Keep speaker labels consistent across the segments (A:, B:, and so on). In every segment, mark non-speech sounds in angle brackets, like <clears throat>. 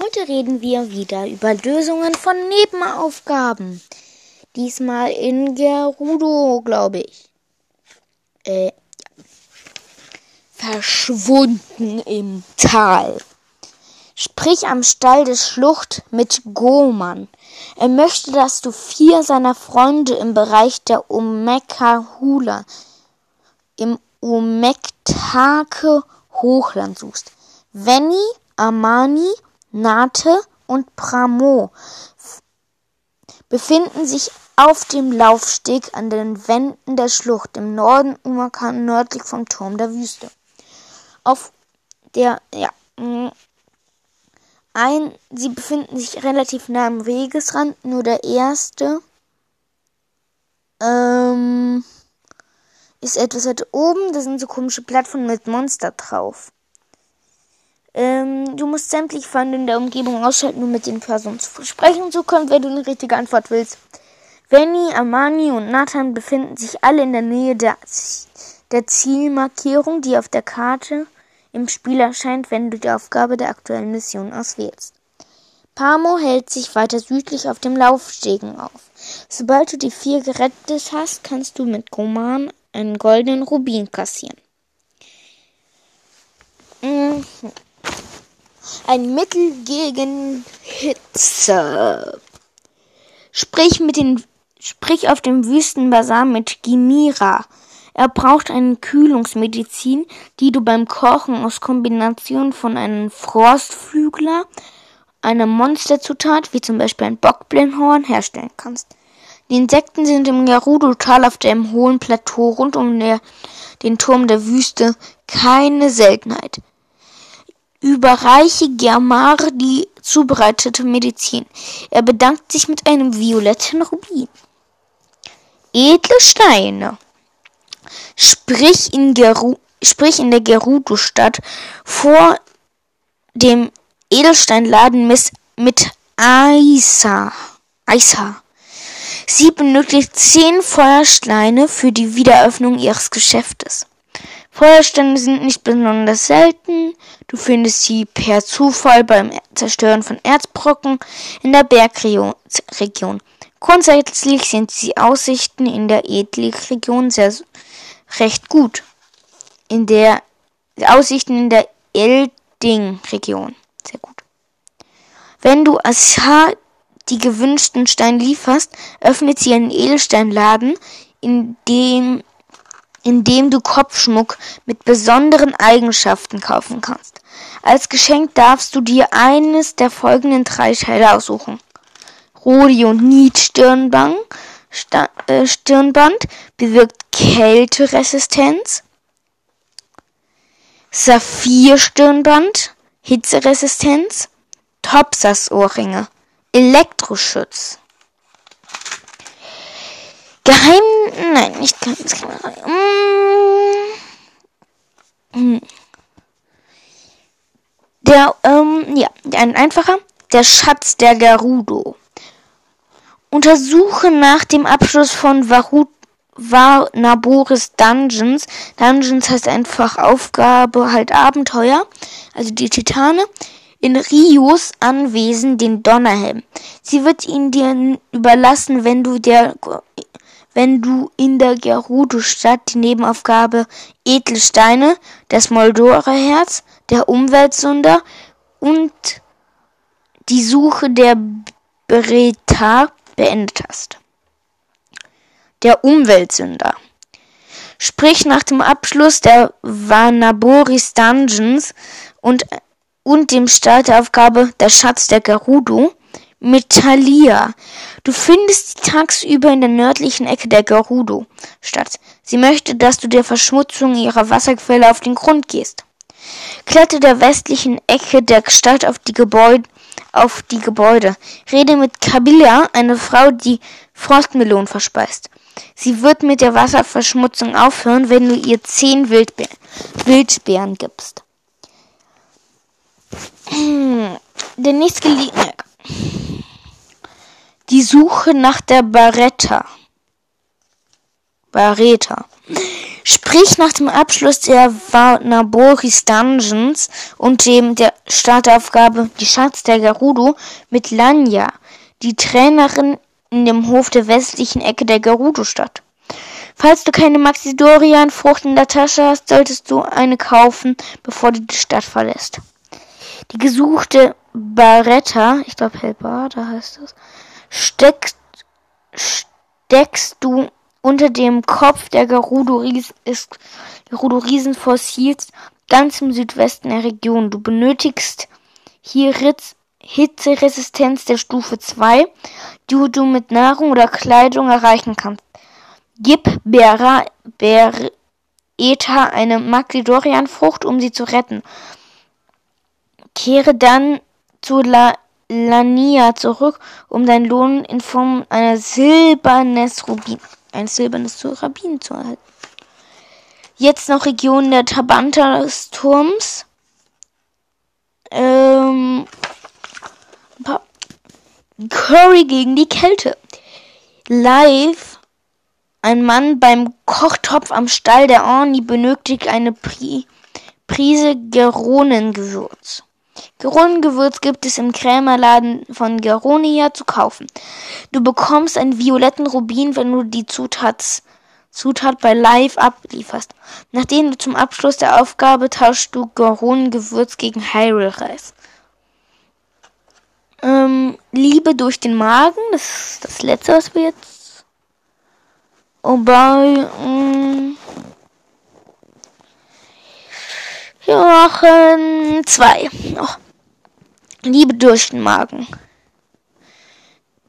A: Heute reden wir wieder über Lösungen von Nebenaufgaben. Diesmal in Gerudo, glaube ich. Äh, ja. Verschwunden im Tal. Sprich am Stall des Schlucht mit Goman. Er möchte, dass du vier seiner Freunde im Bereich der Omeka-Hula im Omektake Hochland suchst. Venny, Amani, Nate und Pramo befinden sich auf dem Laufsteg an den Wänden der Schlucht im Norden Umakan nördlich vom Turm der Wüste. Auf der, ja, mm, ein, sie befinden sich relativ nah am Wegesrand, nur der erste ähm, ist etwas weiter oben, da sind so komische Plattformen mit Monster drauf. Ähm, du musst sämtliche Feinde in der Umgebung ausschalten, um mit den Personen sprechen zu können, wenn du eine richtige Antwort willst. Venny, Amani und Nathan befinden sich alle in der Nähe der, der Zielmarkierung, die auf der Karte im Spiel erscheint, wenn du die Aufgabe der aktuellen Mission auswählst. Pamo hält sich weiter südlich auf dem Laufstegen auf. Sobald du die vier gerettet hast, kannst du mit Goman einen goldenen Rubin kassieren. Mhm ein Mittel gegen Hitze. Sprich mit den, sprich auf dem Wüstenbazar mit Gimira. Er braucht eine Kühlungsmedizin, die du beim Kochen aus Kombination von einem Frostflügler, einer Monsterzutat, wie zum Beispiel ein Bockblindhorn, herstellen kannst. Die Insekten sind im Gerudo-Tal auf dem hohen Plateau rund um der, den Turm der Wüste keine Seltenheit überreiche Germar die zubereitete Medizin. Er bedankt sich mit einem violetten Rubin. Edle Steine. Sprich in, Geru sprich in der Gerudo-Stadt vor dem Edelsteinladen mit Aisa. Aisa. Sie benötigt zehn Feuersteine für die Wiederöffnung ihres Geschäftes. Feuersteine sind nicht besonders selten. Du findest sie per Zufall beim Zerstören von Erzbrocken in der Bergregion. Grundsätzlich sind die Aussichten in der Edlig-Region sehr recht gut. In der Aussichten in der Elding-Region sehr gut. Wenn du Asha die gewünschten Steine lieferst, öffnet sie einen Edelsteinladen, in dem in dem du Kopfschmuck mit besonderen Eigenschaften kaufen kannst. Als Geschenk darfst du dir eines der folgenden drei Teile aussuchen. Rhodionit Stirnband, äh, Stirnband bewirkt Kälteresistenz. Saphir Stirnband, Hitzeresistenz. Topsas Ohrringe, Elektroschutz. Geheim. Nein, nicht ganz geheim. Mm. Der, ähm, ja, ein einfacher. Der Schatz der Gerudo. Untersuche nach dem Abschluss von Varut war Naboris Dungeons. Dungeons heißt einfach Aufgabe, halt Abenteuer. Also die Titane. In Rios Anwesen den Donnerhelm. Sie wird ihn dir überlassen, wenn du der wenn du in der Gerudo-Stadt die Nebenaufgabe Edelsteine, das Moldora-Herz, der Umweltsünder und die Suche der Bereta beendet hast. Der Umweltsünder. Sprich nach dem Abschluss der Vanaboris Dungeons und, und dem Start der Aufgabe Der Schatz der Gerudo Metalia. Du findest sie tagsüber in der nördlichen Ecke der Gerudo statt. Sie möchte, dass du der Verschmutzung ihrer Wasserquelle auf den Grund gehst. Kletter der westlichen Ecke der Stadt auf die Gebäude, auf die Gebäude. Rede mit Kabila, eine Frau, die Frostmelonen verspeist. Sie wird mit der Wasserverschmutzung aufhören, wenn du ihr zehn Wildbe Wildbeeren gibst. <clears throat> Der nächstgelegene die Suche nach der Baretta. Bareta. Sprich nach dem Abschluss der Varnaboris Dungeons und dem der Startaufgabe Die Schatz der Gerudo mit Lanya, die Trainerin in dem Hof der westlichen Ecke der Gerudo-Stadt. Falls du keine Maxidorian-Frucht in der Tasche hast, solltest du eine kaufen, bevor du die Stadt verlässt. Die gesuchte Baretta, ich glaube Helbada heißt das, steckst, steckst du unter dem Kopf der Gerudo-Riesenfossils ganz im Südwesten der Region. Du benötigst hier Ritz Hitzeresistenz der Stufe 2, die du mit Nahrung oder Kleidung erreichen kannst. Gib Bera, Bereta eine Maglidorian-Frucht, um sie zu retten. Kehre dann zu La Lania zurück, um deinen Lohn in Form einer silbernes Rubin, ein silbernes Rubin zu erhalten. Jetzt noch Region der Tabantas-Turms. Ähm, Curry gegen die Kälte. Live ein Mann beim Kochtopf am Stall der Orni benötigt eine Pri Prise Geronengewürz. Geronengewürz gibt es im Krämerladen von Geronia zu kaufen. Du bekommst einen violetten Rubin, wenn du die Zutats, Zutat bei Live ablieferst. Nachdem du zum Abschluss der Aufgabe tauschst du Geronengewürz gegen Hyrule-Reis. Ähm, Liebe durch den Magen, das ist das letzte, was wir jetzt Wobei, mh, machen zwei. Oh. Liebe durch den Magen.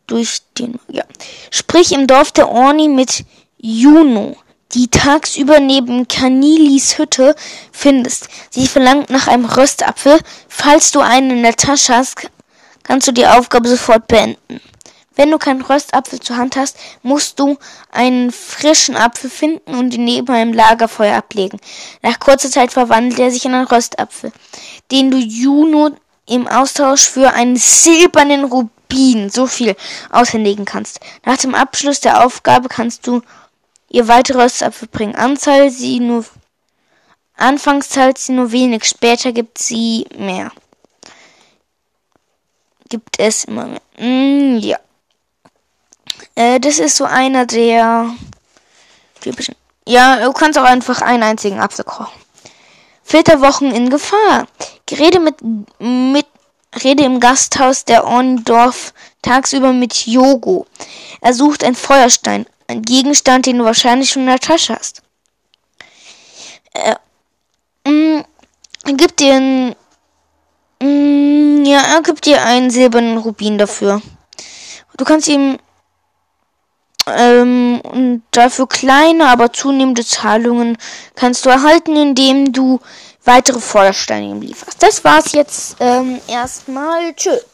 A: Durch den, ja. Sprich im Dorf der Orni mit Juno, die tagsüber neben Kanilis Hütte findest. Sie verlangt nach einem Röstapfel. Falls du einen in der Tasche hast, kannst du die Aufgabe sofort beenden. Wenn du keinen Röstapfel zur Hand hast, musst du einen frischen Apfel finden und ihn neben einem Lagerfeuer ablegen. Nach kurzer Zeit verwandelt er sich in einen Röstapfel, den du Juno im Austausch für einen silbernen Rubin, so viel, aushändigen kannst. Nach dem Abschluss der Aufgabe kannst du ihr weitere Röstapfel bringen. Anzahl sie nur, anfangs zahlt sie nur wenig, später gibt sie mehr. Gibt es immer mehr. Mm, ja. Äh, das ist so einer der typischen. Ja, du kannst auch einfach einen einzigen Apfel kochen. Filterwochen in Gefahr. Rede mit, mit, rede im Gasthaus der Orndorf tagsüber mit Yogo. Er sucht einen Feuerstein. Ein Gegenstand, den du wahrscheinlich schon in der Tasche hast. Äh, mh, mm, gibt dir ein, mh, mm, ja, er gibt dir einen silbernen Rubin dafür. Du kannst ihm ähm, und dafür kleine, aber zunehmende Zahlungen kannst du erhalten, indem du weitere Feuersteine ihm lieferst. Das war's jetzt ähm, erstmal. Tschüss.